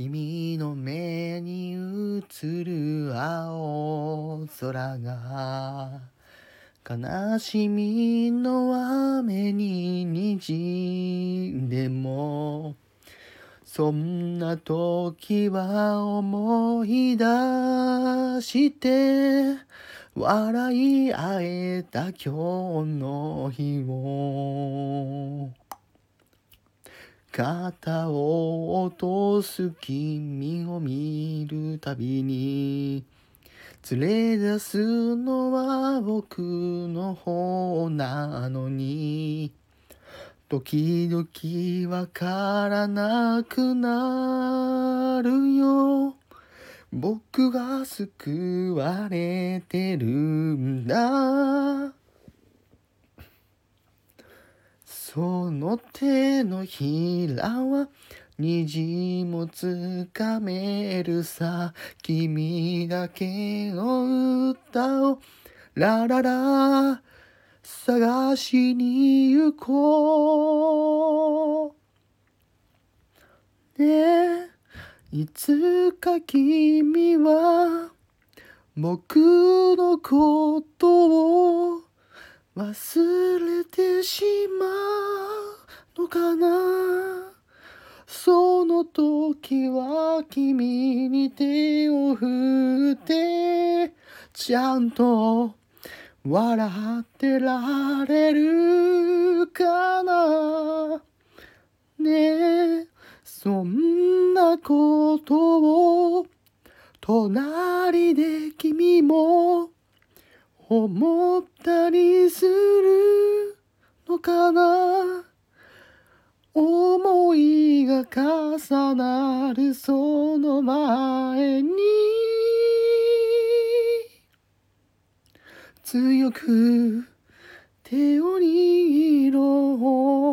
君の目に映る青空が悲しみの雨に滲んでもそんな時は思い出して笑い合えた今日の日を。肩を落とす君を見るたびに連れ出すのは僕の方なのに時々わからなくなるよ。僕が救われてるんだ。その手のひらは虹もつかめるさ。君だけの歌を。ラララ。探しに行こう。ねえ。いつか君は僕のことを忘れてしまうのかな？その時は君に手を振ってちゃんと笑ってられるかな？ねえそんなことを隣で君も思ったりするのかな？思いが重なるその前に強く手を握ろう。